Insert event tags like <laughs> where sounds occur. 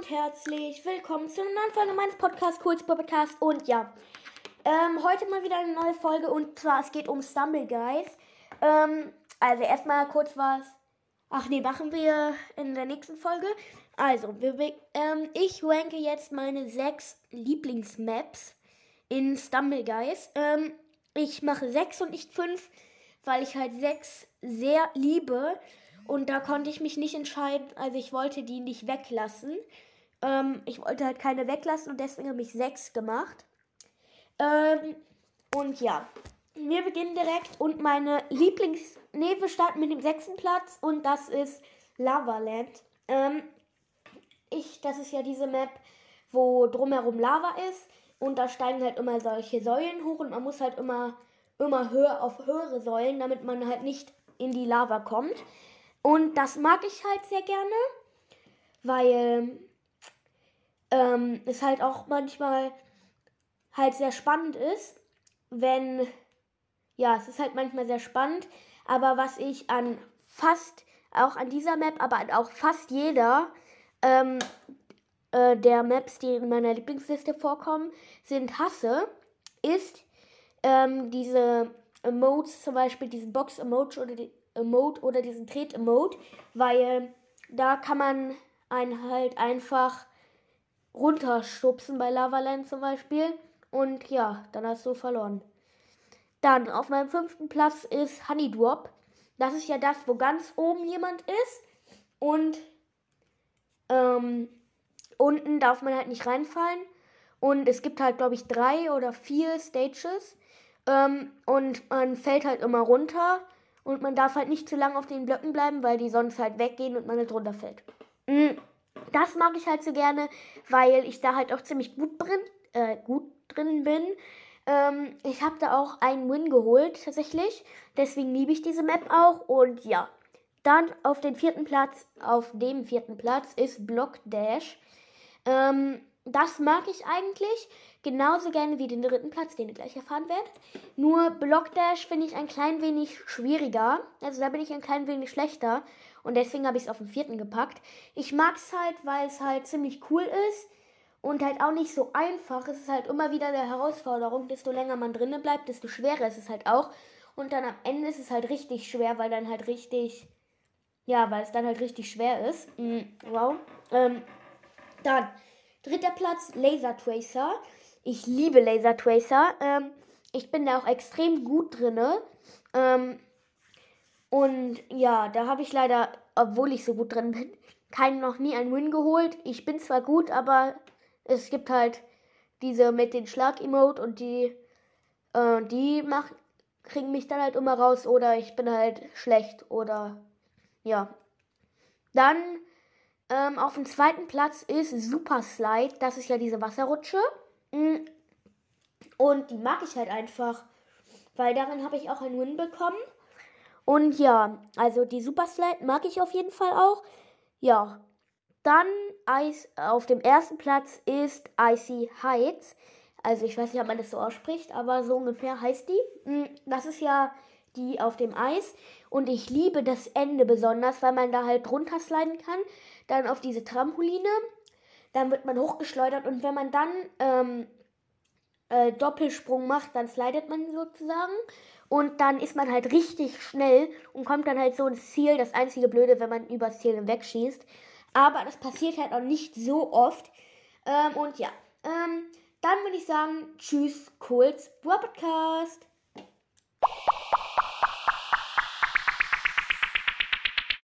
und herzlich willkommen zu einer neuen Folge meines Podcasts, Kurz Podcast. Und ja, ähm, heute mal wieder eine neue Folge und zwar es geht um Stumble Guys. Ähm, also erstmal kurz was. Ach nee, machen wir in der nächsten Folge. Also, wir, ähm, ich ranke jetzt meine sechs Lieblingsmaps in Stumble Guys. Ähm, ich mache sechs und nicht fünf, weil ich halt sechs sehr liebe. Und da konnte ich mich nicht entscheiden. Also ich wollte die nicht weglassen. Ähm, ich wollte halt keine weglassen und deswegen habe ich sechs gemacht. Ähm, und ja, wir beginnen direkt. Und meine Lieblings... Nee, wir starten mit dem sechsten Platz und das ist Lavaland. Ähm, ich, das ist ja diese Map, wo drumherum Lava ist. Und da steigen halt immer solche Säulen hoch und man muss halt immer, immer höher auf höhere Säulen, damit man halt nicht in die Lava kommt. Und das mag ich halt sehr gerne, weil ähm, es halt auch manchmal halt sehr spannend ist, wenn, ja, es ist halt manchmal sehr spannend, aber was ich an fast, auch an dieser Map, aber auch fast jeder ähm, äh, der Maps, die in meiner Lieblingsliste vorkommen, sind hasse, ist ähm, diese Emotes, zum Beispiel diesen Box-Emote oder die Emote oder diesen Tret-Emote, weil da kann man einen halt einfach runterschubsen bei Lavaland zum Beispiel. Und ja, dann hast du verloren. Dann auf meinem fünften Platz ist Honey Drop. Das ist ja das, wo ganz oben jemand ist. Und ähm, unten darf man halt nicht reinfallen. Und es gibt halt, glaube ich, drei oder vier Stages. Ähm, und man fällt halt immer runter. Und man darf halt nicht zu lange auf den Blöcken bleiben, weil die sonst halt weggehen und man halt runterfällt. Mm, das mag ich halt so gerne, weil ich da halt auch ziemlich gut drin, äh, gut drin bin. Ähm, ich habe da auch einen Win geholt, tatsächlich. Deswegen liebe ich diese Map auch. Und ja, dann auf den vierten Platz, auf dem vierten Platz ist Block Dash. Ähm, das mag ich eigentlich genauso gerne wie den dritten Platz, den ihr gleich erfahren werdet. Nur Block Dash finde ich ein klein wenig schwieriger. Also da bin ich ein klein wenig schlechter. Und deswegen habe ich es auf den vierten gepackt. Ich mag es halt, weil es halt ziemlich cool ist. Und halt auch nicht so einfach. Es ist halt immer wieder eine Herausforderung. Desto länger man drinnen bleibt, desto schwerer ist es halt auch. Und dann am Ende ist es halt richtig schwer, weil dann halt richtig. Ja, weil es dann halt richtig schwer ist. Mhm, wow. Ähm, dann, dritter Platz, Laser Tracer. Ich liebe Laser Tracer. Ähm, ich bin da auch extrem gut drinne. Ähm, und ja, da habe ich leider, obwohl ich so gut drin bin, <laughs> keinen noch nie einen Win geholt. Ich bin zwar gut, aber es gibt halt diese mit den Schlag-Emote und die, äh, die mach, kriegen mich dann halt immer raus oder ich bin halt schlecht oder ja. Dann ähm, auf dem zweiten Platz ist Super Slide. Das ist ja diese Wasserrutsche. Mm. Und die mag ich halt einfach, weil darin habe ich auch einen Win bekommen. Und ja, also die Super Slide mag ich auf jeden Fall auch. Ja, dann Eis, auf dem ersten Platz ist Icy Heights. Also ich weiß nicht, ob man das so ausspricht, aber so ungefähr heißt die. Mm, das ist ja die auf dem Eis. Und ich liebe das Ende besonders, weil man da halt drunter sliden kann. Dann auf diese Trampoline. Dann wird man hochgeschleudert und wenn man dann ähm, äh, Doppelsprung macht, dann slidet man sozusagen. Und dann ist man halt richtig schnell und kommt dann halt so ins Ziel. Das einzige Blöde, wenn man übers Ziel hinwegschießt. Aber das passiert halt auch nicht so oft. Ähm, und ja, ähm, dann würde ich sagen, tschüss, Kohls Podcast.